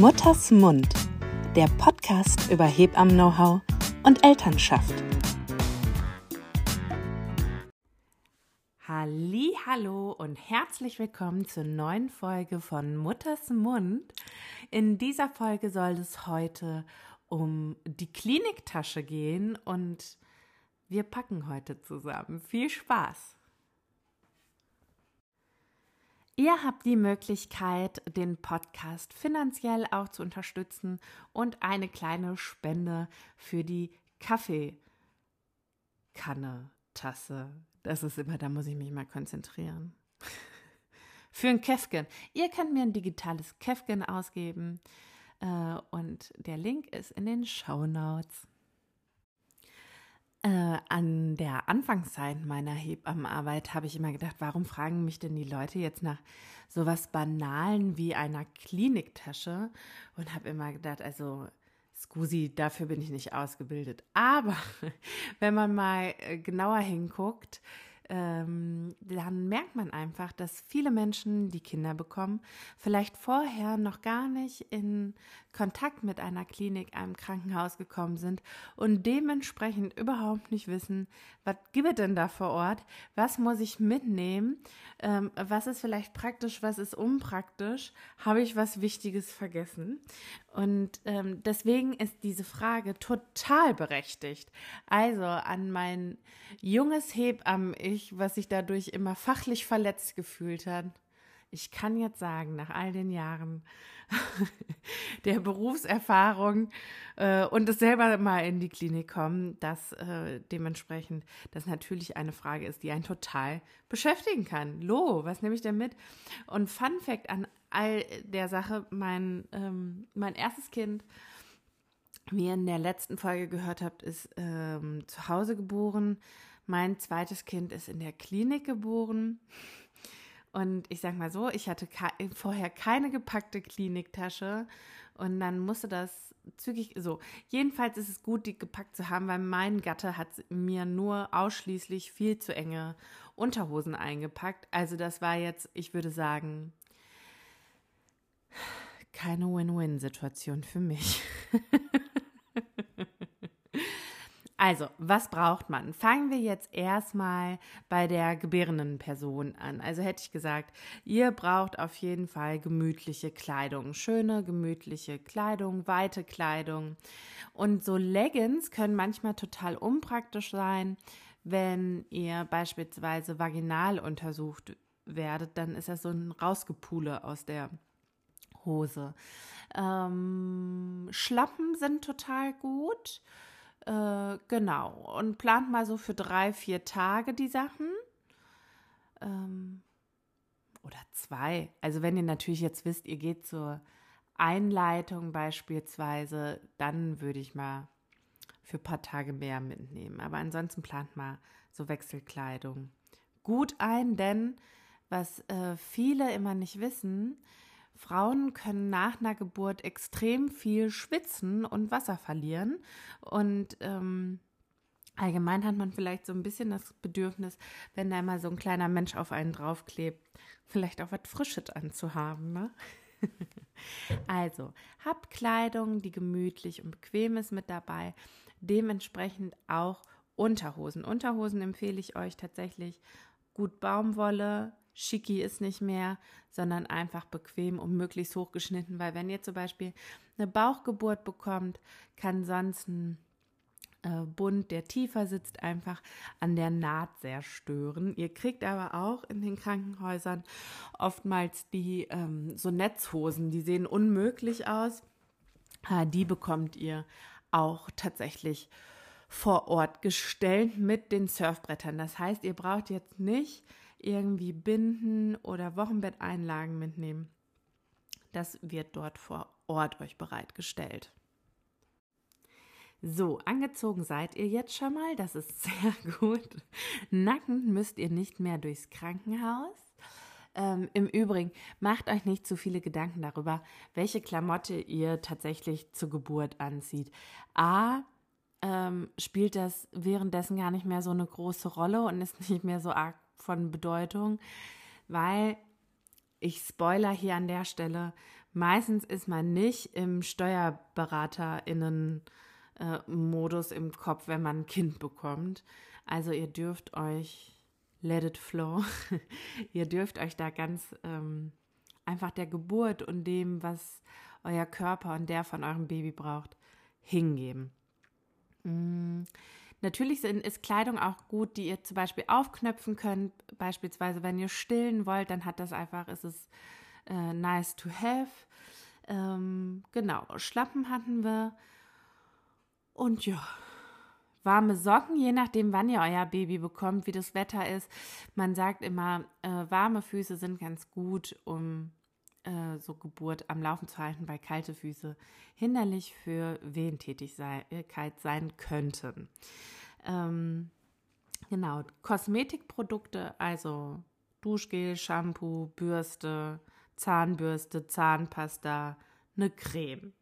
Mutters Mund, der Podcast über Hebammen-Know-how und Elternschaft. Hallo und herzlich willkommen zur neuen Folge von Mutters Mund. In dieser Folge soll es heute um die Kliniktasche gehen und wir packen heute zusammen. Viel Spaß! Ihr habt die Möglichkeit, den Podcast finanziell auch zu unterstützen und eine kleine Spende für die Kaffeekanne, Tasse. Das ist immer, da muss ich mich mal konzentrieren. für ein Käfken. Ihr könnt mir ein digitales Käfken ausgeben äh, und der Link ist in den Show Notes. Äh, an der Anfangszeit meiner Hebammenarbeit habe ich immer gedacht, warum fragen mich denn die Leute jetzt nach sowas Banalen wie einer Kliniktasche? Und habe immer gedacht, also Scusi, dafür bin ich nicht ausgebildet. Aber wenn man mal äh, genauer hinguckt, ähm, dann merkt man einfach, dass viele Menschen, die Kinder bekommen, vielleicht vorher noch gar nicht in Kontakt mit einer Klinik, einem Krankenhaus gekommen sind und dementsprechend überhaupt nicht wissen, was gibt es denn da vor Ort, was muss ich mitnehmen, ähm, was ist vielleicht praktisch, was ist unpraktisch, habe ich was Wichtiges vergessen. Und ähm, deswegen ist diese Frage total berechtigt. Also an mein junges Hebammen-Ich, was sich dadurch immer fachlich verletzt gefühlt hat. Ich kann jetzt sagen, nach all den Jahren der Berufserfahrung äh, und es selber mal in die Klinik kommen, dass äh, dementsprechend das natürlich eine Frage ist, die einen total beschäftigen kann. Lo, was nehme ich denn mit? Und Fun Fact an all der Sache, mein, ähm, mein erstes Kind, wie ihr in der letzten Folge gehört habt, ist ähm, zu Hause geboren. Mein zweites Kind ist in der Klinik geboren. Und ich sag mal so, ich hatte vorher keine gepackte Kliniktasche und dann musste das zügig so. Jedenfalls ist es gut, die gepackt zu haben, weil mein Gatte hat mir nur ausschließlich viel zu enge Unterhosen eingepackt. Also das war jetzt, ich würde sagen, keine Win-Win-Situation für mich. Also, was braucht man? Fangen wir jetzt erstmal bei der gebärenden Person an. Also hätte ich gesagt, ihr braucht auf jeden Fall gemütliche Kleidung. Schöne, gemütliche Kleidung, weite Kleidung. Und so Leggings können manchmal total unpraktisch sein, wenn ihr beispielsweise vaginal untersucht werdet, dann ist das so ein Rausgepule aus der Hose. Ähm, Schlappen sind total gut. Äh, genau. Und plant mal so für drei, vier Tage die Sachen. Ähm, oder zwei. Also wenn ihr natürlich jetzt wisst, ihr geht zur Einleitung beispielsweise, dann würde ich mal für ein paar Tage mehr mitnehmen. Aber ansonsten plant mal so Wechselkleidung gut ein, denn was äh, viele immer nicht wissen, Frauen können nach einer Geburt extrem viel schwitzen und Wasser verlieren. Und ähm, allgemein hat man vielleicht so ein bisschen das Bedürfnis, wenn da immer so ein kleiner Mensch auf einen draufklebt, vielleicht auch was Frisches anzuhaben. Ne? also, habt Kleidung, die gemütlich und bequem ist mit dabei. Dementsprechend auch Unterhosen. Unterhosen empfehle ich euch tatsächlich gut Baumwolle, schicki ist nicht mehr, sondern einfach bequem und möglichst hochgeschnitten, weil wenn ihr zum Beispiel eine Bauchgeburt bekommt, kann sonst ein äh, Bund, der tiefer sitzt, einfach an der Naht sehr stören. Ihr kriegt aber auch in den Krankenhäusern oftmals die ähm, so Netzhosen, die sehen unmöglich aus. Äh, die bekommt ihr auch tatsächlich vor Ort gestellt mit den Surfbrettern. Das heißt, ihr braucht jetzt nicht irgendwie Binden oder Wochenbetteinlagen mitnehmen. Das wird dort vor Ort euch bereitgestellt. So, angezogen seid ihr jetzt schon mal, das ist sehr gut. Nacken müsst ihr nicht mehr durchs Krankenhaus. Ähm, Im Übrigen, macht euch nicht zu viele Gedanken darüber, welche Klamotte ihr tatsächlich zur Geburt anzieht. A, ähm, spielt das währenddessen gar nicht mehr so eine große Rolle und ist nicht mehr so arg von Bedeutung, weil ich spoiler hier an der Stelle, meistens ist man nicht im SteuerberaterInnen-Modus im Kopf, wenn man ein Kind bekommt. Also ihr dürft euch let it flow. ihr dürft euch da ganz ähm, einfach der Geburt und dem, was euer Körper und der von eurem Baby braucht, hingeben. Mm. Natürlich ist Kleidung auch gut, die ihr zum Beispiel aufknöpfen könnt. Beispielsweise, wenn ihr stillen wollt, dann hat das einfach, ist es äh, nice to have. Ähm, genau, Schlappen hatten wir. Und ja, warme Socken, je nachdem, wann ihr euer Baby bekommt, wie das Wetter ist. Man sagt immer, äh, warme Füße sind ganz gut, um äh, so Geburt am Laufen zu halten, weil kalte Füße hinderlich für Wehentätigkeit sein könnten. Ähm, genau, Kosmetikprodukte, also Duschgel, Shampoo, Bürste, Zahnbürste, Zahnpasta, eine Creme.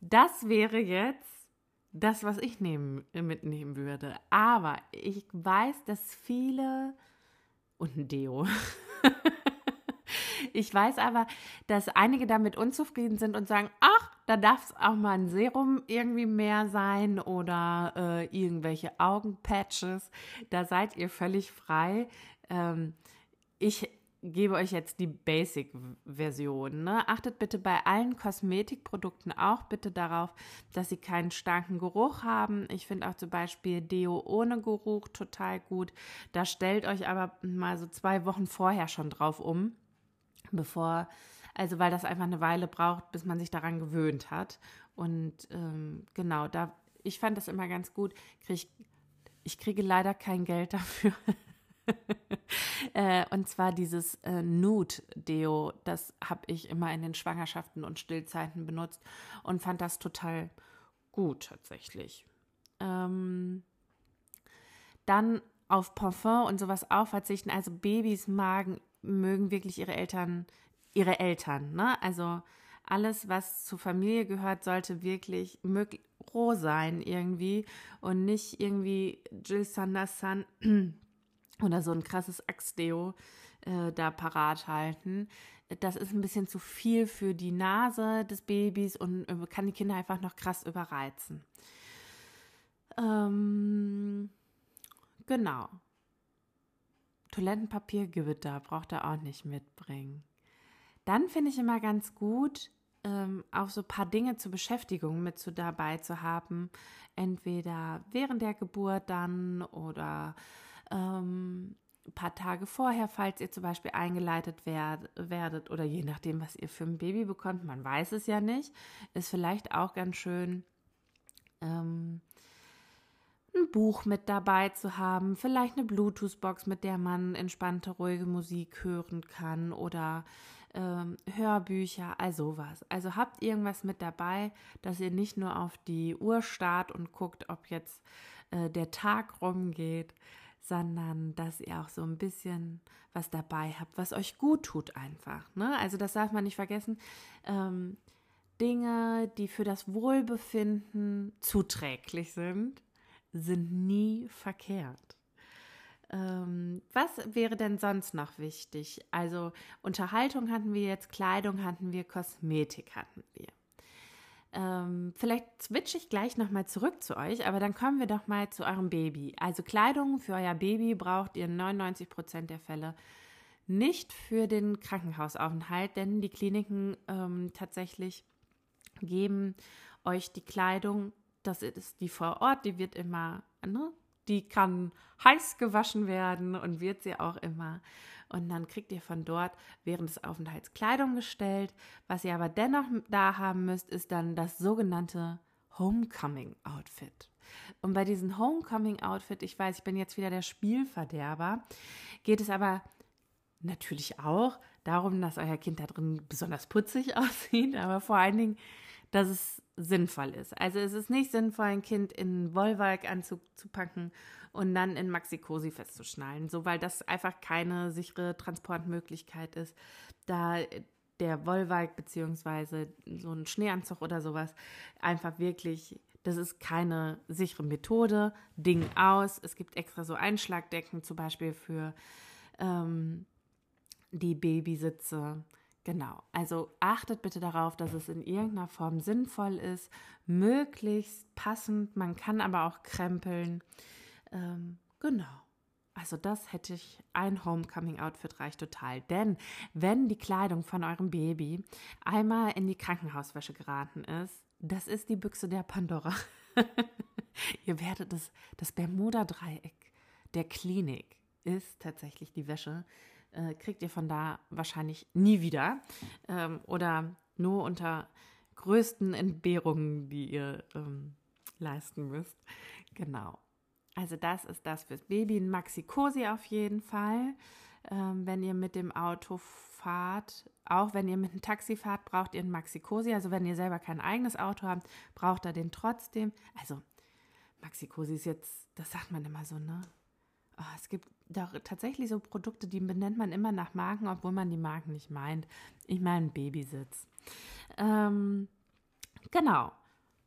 Das wäre jetzt das, was ich nehmen, mitnehmen würde. Aber ich weiß, dass viele und ein Deo. ich weiß aber, dass einige damit unzufrieden sind und sagen, ach, da darf es auch mal ein Serum irgendwie mehr sein oder äh, irgendwelche Augenpatches. Da seid ihr völlig frei. Ähm, ich gebe euch jetzt die Basic-Version. Ne? Achtet bitte bei allen Kosmetikprodukten auch bitte darauf, dass sie keinen starken Geruch haben. Ich finde auch zum Beispiel Deo ohne Geruch total gut. Da stellt euch aber mal so zwei Wochen vorher schon drauf um, bevor, also weil das einfach eine Weile braucht, bis man sich daran gewöhnt hat. Und ähm, genau, da, ich fand das immer ganz gut. Krieg, ich kriege leider kein Geld dafür. äh, und zwar dieses äh, Nude-Deo, das habe ich immer in den Schwangerschaften und Stillzeiten benutzt und fand das total gut tatsächlich. Ähm, dann auf Parfum und sowas auch verzichten. Also Babys magen, mögen wirklich ihre Eltern, ihre Eltern, ne? Also alles, was zur Familie gehört, sollte wirklich roh sein irgendwie und nicht irgendwie Jill Sanderson oder so ein krasses Axtdeo äh, da parat halten. Das ist ein bisschen zu viel für die Nase des Babys und äh, kann die Kinder einfach noch krass überreizen. Ähm, genau. Toilettenpapier Gewitter braucht er auch nicht mitbringen. Dann finde ich immer ganz gut, ähm, auch so ein paar Dinge zur Beschäftigung mit so dabei zu haben. Entweder während der Geburt dann oder ähm, ein paar Tage vorher, falls ihr zum Beispiel eingeleitet werd, werdet oder je nachdem, was ihr für ein Baby bekommt, man weiß es ja nicht, ist vielleicht auch ganz schön, ähm, ein Buch mit dabei zu haben, vielleicht eine Bluetooth-Box, mit der man entspannte, ruhige Musik hören kann oder ähm, Hörbücher, also was. Also habt irgendwas mit dabei, dass ihr nicht nur auf die Uhr starrt und guckt, ob jetzt äh, der Tag rumgeht, sondern dass ihr auch so ein bisschen was dabei habt, was euch gut tut einfach. Ne? Also das darf man nicht vergessen. Ähm, Dinge, die für das Wohlbefinden zuträglich sind, sind nie verkehrt. Ähm, was wäre denn sonst noch wichtig? Also Unterhaltung hatten wir jetzt, Kleidung hatten wir, Kosmetik hatten wir. Ähm, vielleicht switche ich gleich nochmal zurück zu euch, aber dann kommen wir doch mal zu eurem Baby. Also Kleidung für euer Baby braucht ihr in 99 Prozent der Fälle nicht für den Krankenhausaufenthalt, denn die Kliniken ähm, tatsächlich geben euch die Kleidung, das ist die vor Ort, die wird immer, ne, die kann heiß gewaschen werden und wird sie auch immer. Und dann kriegt ihr von dort während des Aufenthalts Kleidung gestellt. Was ihr aber dennoch da haben müsst, ist dann das sogenannte Homecoming Outfit. Und bei diesem Homecoming Outfit, ich weiß, ich bin jetzt wieder der Spielverderber, geht es aber natürlich auch darum, dass euer Kind da drin besonders putzig aussieht, aber vor allen Dingen, dass es sinnvoll ist. Also es ist nicht sinnvoll, ein Kind in Wollwalk-Anzug zu packen und dann in Maxi-Cosi festzuschnallen, so weil das einfach keine sichere Transportmöglichkeit ist, da der Wollwalk beziehungsweise so ein Schneeanzug oder sowas einfach wirklich, das ist keine sichere Methode. Ding aus. Es gibt extra so Einschlagdecken zum Beispiel für ähm, die Babysitze. Genau, also achtet bitte darauf, dass es in irgendeiner Form sinnvoll ist, möglichst passend, man kann aber auch krempeln. Ähm, genau. Also das hätte ich, ein Homecoming-Outfit reicht total. Denn wenn die Kleidung von eurem Baby einmal in die Krankenhauswäsche geraten ist, das ist die Büchse der Pandora. Ihr werdet das, das Bermuda-Dreieck der Klinik ist tatsächlich die Wäsche. Äh, kriegt ihr von da wahrscheinlich nie wieder. Ähm, oder nur unter größten Entbehrungen, die ihr ähm, leisten müsst. Genau. Also das ist das fürs Baby. Ein Maxi-Cosi auf jeden Fall. Ähm, wenn ihr mit dem Auto fahrt, auch wenn ihr mit einem Taxi fahrt, braucht ihr einen Maxi-Cosi. Also wenn ihr selber kein eigenes Auto habt, braucht ihr den trotzdem. Also Maxi-Cosi ist jetzt, das sagt man immer so, ne? Oh, es gibt doch tatsächlich so Produkte, die benennt man immer nach Marken, obwohl man die Marken nicht meint. Ich meine Babysitz. Ähm, genau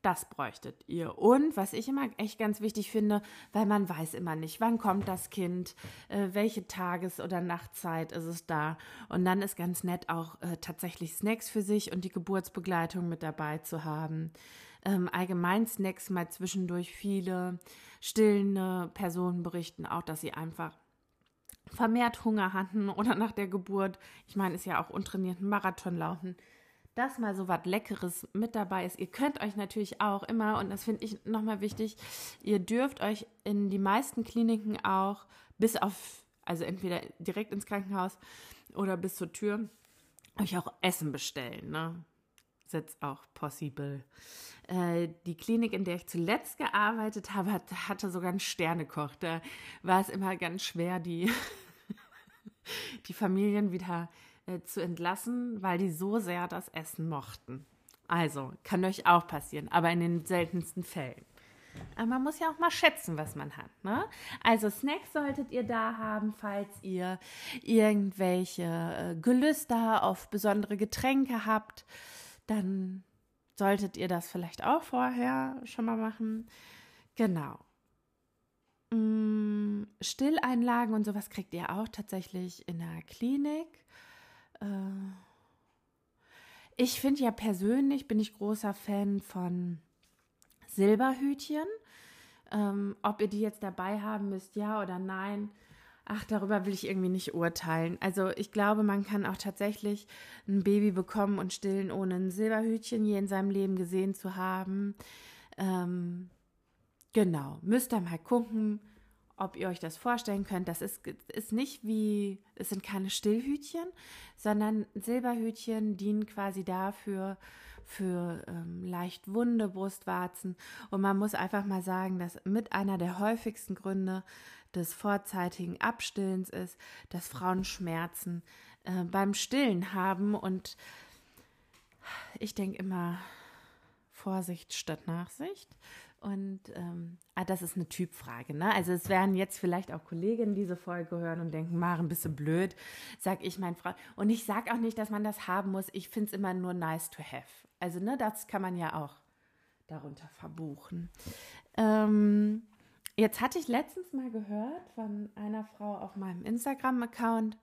das bräuchtet ihr. Und was ich immer echt ganz wichtig finde, weil man weiß immer nicht, wann kommt das Kind, äh, welche Tages- oder Nachtzeit ist es da. Und dann ist ganz nett auch äh, tatsächlich Snacks für sich und die Geburtsbegleitung mit dabei zu haben. Ähm, allgemein Snacks mal zwischendurch viele stillende Personen berichten auch, dass sie einfach vermehrt Hunger hatten oder nach der Geburt. Ich meine, ist ja auch untrainierten Marathon laufen dass mal so was Leckeres mit dabei ist. Ihr könnt euch natürlich auch immer, und das finde ich nochmal wichtig, ihr dürft euch in die meisten Kliniken auch bis auf, also entweder direkt ins Krankenhaus oder bis zur Tür, euch auch Essen bestellen. Ne? Jetzt auch possible. Äh, die Klinik, in der ich zuletzt gearbeitet habe, hatte sogar einen Sternekoch. Da war es immer ganz schwer, die, die Familien wieder äh, zu entlassen, weil die so sehr das Essen mochten. Also, kann euch auch passieren, aber in den seltensten Fällen. Aber man muss ja auch mal schätzen, was man hat. Ne? Also Snacks solltet ihr da haben, falls ihr irgendwelche äh, Gelüster auf besondere Getränke habt. Dann solltet ihr das vielleicht auch vorher schon mal machen. Genau. Mm, Stilleinlagen und sowas kriegt ihr auch tatsächlich in der Klinik. Äh, ich finde ja persönlich, bin ich großer Fan von Silberhütchen. Ähm, ob ihr die jetzt dabei haben müsst, ja oder nein. Ach, darüber will ich irgendwie nicht urteilen. Also ich glaube, man kann auch tatsächlich ein Baby bekommen und stillen, ohne ein Silberhütchen je in seinem Leben gesehen zu haben. Ähm, genau, müsst ihr mal gucken ob ihr euch das vorstellen könnt. Das ist, ist nicht wie, es sind keine Stillhütchen, sondern Silberhütchen dienen quasi dafür, für ähm, leicht wunde Brustwarzen. Und man muss einfach mal sagen, dass mit einer der häufigsten Gründe des vorzeitigen Abstillens ist, dass Frauen Schmerzen äh, beim Stillen haben. Und ich denke immer, Vorsicht statt Nachsicht. Und ähm, ah, das ist eine Typfrage. Ne? Also es werden jetzt vielleicht auch Kolleginnen diese Folge hören und denken, Maren, bist du blöd, sag ich mein Frau. Und ich sage auch nicht, dass man das haben muss. Ich finde es immer nur nice to have. Also ne, das kann man ja auch darunter verbuchen. Ähm, jetzt hatte ich letztens mal gehört von einer Frau auf meinem Instagram-Account,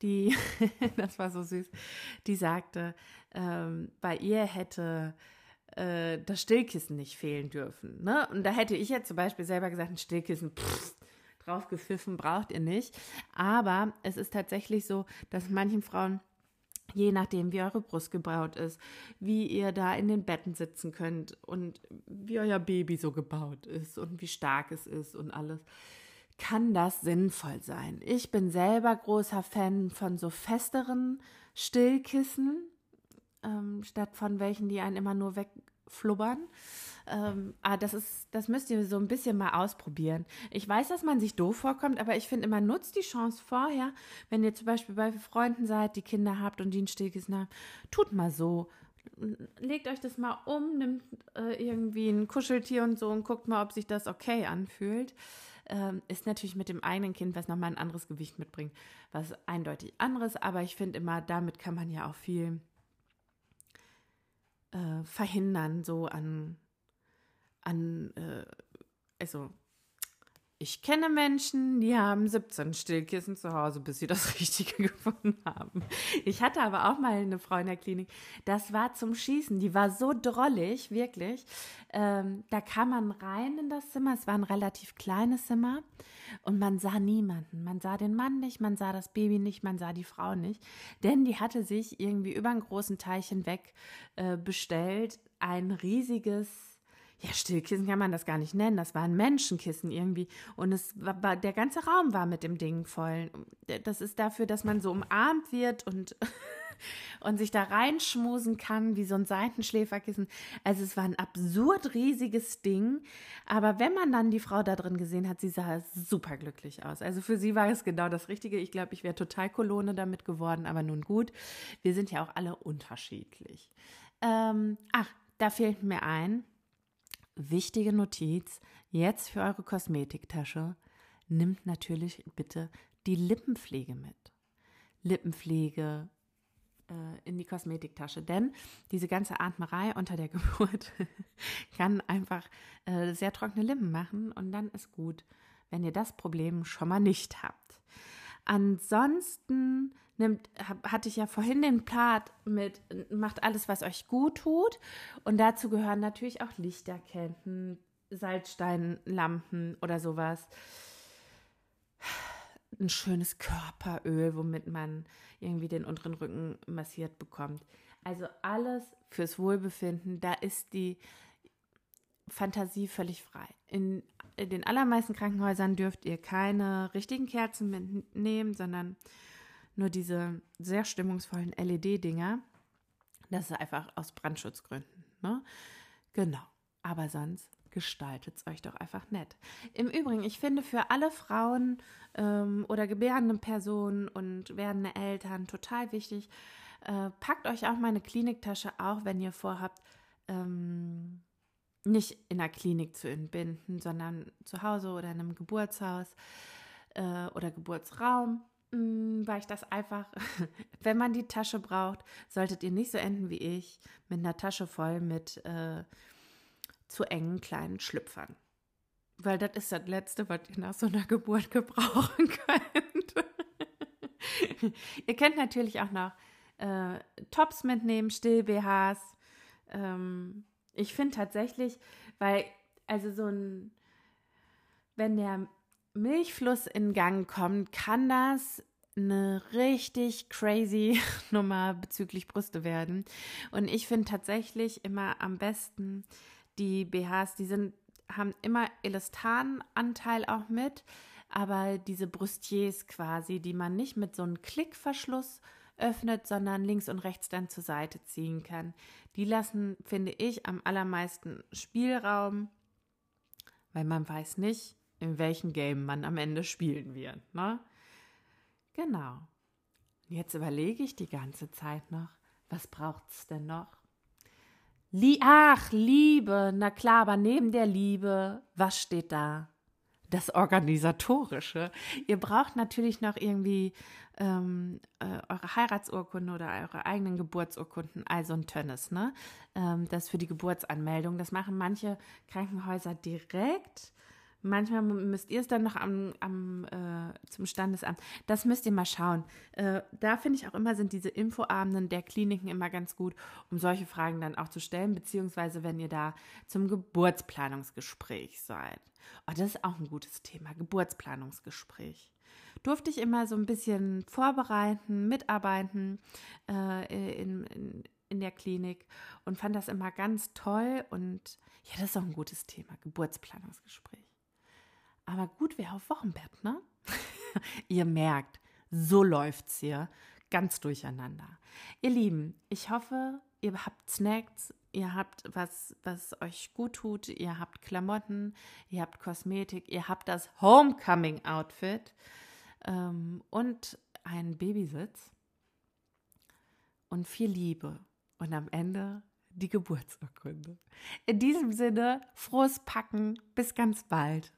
die, das war so süß, die sagte, ähm, bei ihr hätte äh, das Stillkissen nicht fehlen dürfen. Ne? Und da hätte ich jetzt zum Beispiel selber gesagt, ein Stillkissen, pff, drauf gepfiffen braucht ihr nicht. Aber es ist tatsächlich so, dass manchen Frauen je nachdem, wie eure Brust gebaut ist, wie ihr da in den Betten sitzen könnt und wie euer Baby so gebaut ist und wie stark es ist und alles, kann das sinnvoll sein. Ich bin selber großer Fan von so festeren Stillkissen, ähm, statt von welchen, die einen immer nur wegflubbern. Ähm, ah, das ist, das müsst ihr so ein bisschen mal ausprobieren. Ich weiß, dass man sich doof vorkommt, aber ich finde immer, nutzt die Chance vorher, wenn ihr zum Beispiel bei Freunden seid, die Kinder habt und die ein Stillkissen haben, tut mal so. Legt euch das mal um, nimmt äh, irgendwie ein Kuscheltier und so und guckt mal, ob sich das okay anfühlt. Ähm, ist natürlich mit dem eigenen Kind, was nochmal ein anderes Gewicht mitbringt, was eindeutig anderes, aber ich finde immer, damit kann man ja auch viel äh, verhindern, so an, an äh, also ich kenne Menschen, die haben 17 Stillkissen zu Hause, bis sie das Richtige gefunden haben. Ich hatte aber auch mal eine Frau in der Klinik, das war zum Schießen. Die war so drollig, wirklich. Ähm, da kam man rein in das Zimmer. Es war ein relativ kleines Zimmer und man sah niemanden. Man sah den Mann nicht, man sah das Baby nicht, man sah die Frau nicht. Denn die hatte sich irgendwie über einen großen Teich hinweg äh, bestellt. Ein riesiges ja, Stillkissen kann man das gar nicht nennen. Das war ein Menschenkissen irgendwie. Und es war, der ganze Raum war mit dem Ding voll. Das ist dafür, dass man so umarmt wird und, und sich da reinschmusen kann, wie so ein Seitenschläferkissen. Also es war ein absurd riesiges Ding. Aber wenn man dann die Frau da drin gesehen hat, sie sah super glücklich aus. Also für sie war es genau das Richtige. Ich glaube, ich wäre total Kolone damit geworden. Aber nun gut, wir sind ja auch alle unterschiedlich. Ähm, ach, da fehlt mir ein wichtige Notiz jetzt für eure Kosmetiktasche. Nimmt natürlich bitte die Lippenpflege mit. Lippenpflege äh, in die Kosmetiktasche, denn diese ganze Atmerei unter der Geburt kann einfach äh, sehr trockene Lippen machen und dann ist gut, wenn ihr das Problem schon mal nicht habt. Ansonsten nimmt, hatte ich ja vorhin den Part mit, macht alles, was euch gut tut. Und dazu gehören natürlich auch Lichterketten, Salzsteinlampen oder sowas. Ein schönes Körperöl, womit man irgendwie den unteren Rücken massiert bekommt. Also alles fürs Wohlbefinden. Da ist die Fantasie völlig frei. In, den allermeisten Krankenhäusern dürft ihr keine richtigen Kerzen mitnehmen, sondern nur diese sehr stimmungsvollen LED-Dinger. Das ist einfach aus Brandschutzgründen. Ne? Genau. Aber sonst gestaltet es euch doch einfach nett. Im Übrigen, ich finde für alle Frauen ähm, oder gebärende Personen und werdende Eltern total wichtig, äh, packt euch auch mal eine Kliniktasche, auch wenn ihr vorhabt, ähm, nicht in der Klinik zu entbinden, sondern zu Hause oder in einem Geburtshaus äh, oder Geburtsraum. Mm, war ich das einfach, wenn man die Tasche braucht, solltet ihr nicht so enden wie ich, mit einer Tasche voll mit äh, zu engen kleinen Schlüpfern. Weil das ist das Letzte, was ihr nach so einer Geburt gebrauchen könnt. ihr könnt natürlich auch noch äh, Tops mitnehmen, Still-BHs. Ähm, ich finde tatsächlich, weil, also so ein, wenn der Milchfluss in Gang kommt, kann das eine richtig crazy Nummer bezüglich Brüste werden. Und ich finde tatsächlich immer am besten die BHs, die sind, haben immer Elastananteil auch mit, aber diese Brüstiers quasi, die man nicht mit so einem Klickverschluss öffnet, sondern links und rechts dann zur Seite ziehen kann. Die lassen, finde ich, am allermeisten Spielraum, weil man weiß nicht, in welchem Game man am Ende spielen wird. Ne? Genau. Jetzt überlege ich die ganze Zeit noch, was braucht es denn noch? Lie Ach, Liebe, na klar, aber neben der Liebe, was steht da? Das Organisatorische. Ihr braucht natürlich noch irgendwie ähm, äh, eure Heiratsurkunde oder eure eigenen Geburtsurkunden, also ein Tönnes, ne? Ähm, das für die Geburtsanmeldung. Das machen manche Krankenhäuser direkt. Manchmal müsst ihr es dann noch am, am äh, zum Standesamt. Das müsst ihr mal schauen. Äh, da finde ich auch immer, sind diese Infoabenden der Kliniken immer ganz gut, um solche Fragen dann auch zu stellen, beziehungsweise wenn ihr da zum Geburtsplanungsgespräch seid. Oh, das ist auch ein gutes Thema, Geburtsplanungsgespräch. Durfte ich immer so ein bisschen vorbereiten, mitarbeiten äh, in, in, in der Klinik und fand das immer ganz toll und ja, das ist auch ein gutes Thema, Geburtsplanungsgespräch. Aber gut wäre auf Wochenbett, ne? ihr merkt, so läuft's hier ganz durcheinander. Ihr Lieben, ich hoffe, ihr habt Snacks, ihr habt was, was euch gut tut, ihr habt Klamotten, ihr habt Kosmetik, ihr habt das Homecoming-Outfit ähm, und einen Babysitz und viel Liebe. Und am Ende die Geburtsurkunde. In diesem Sinne, frohes Packen, bis ganz bald.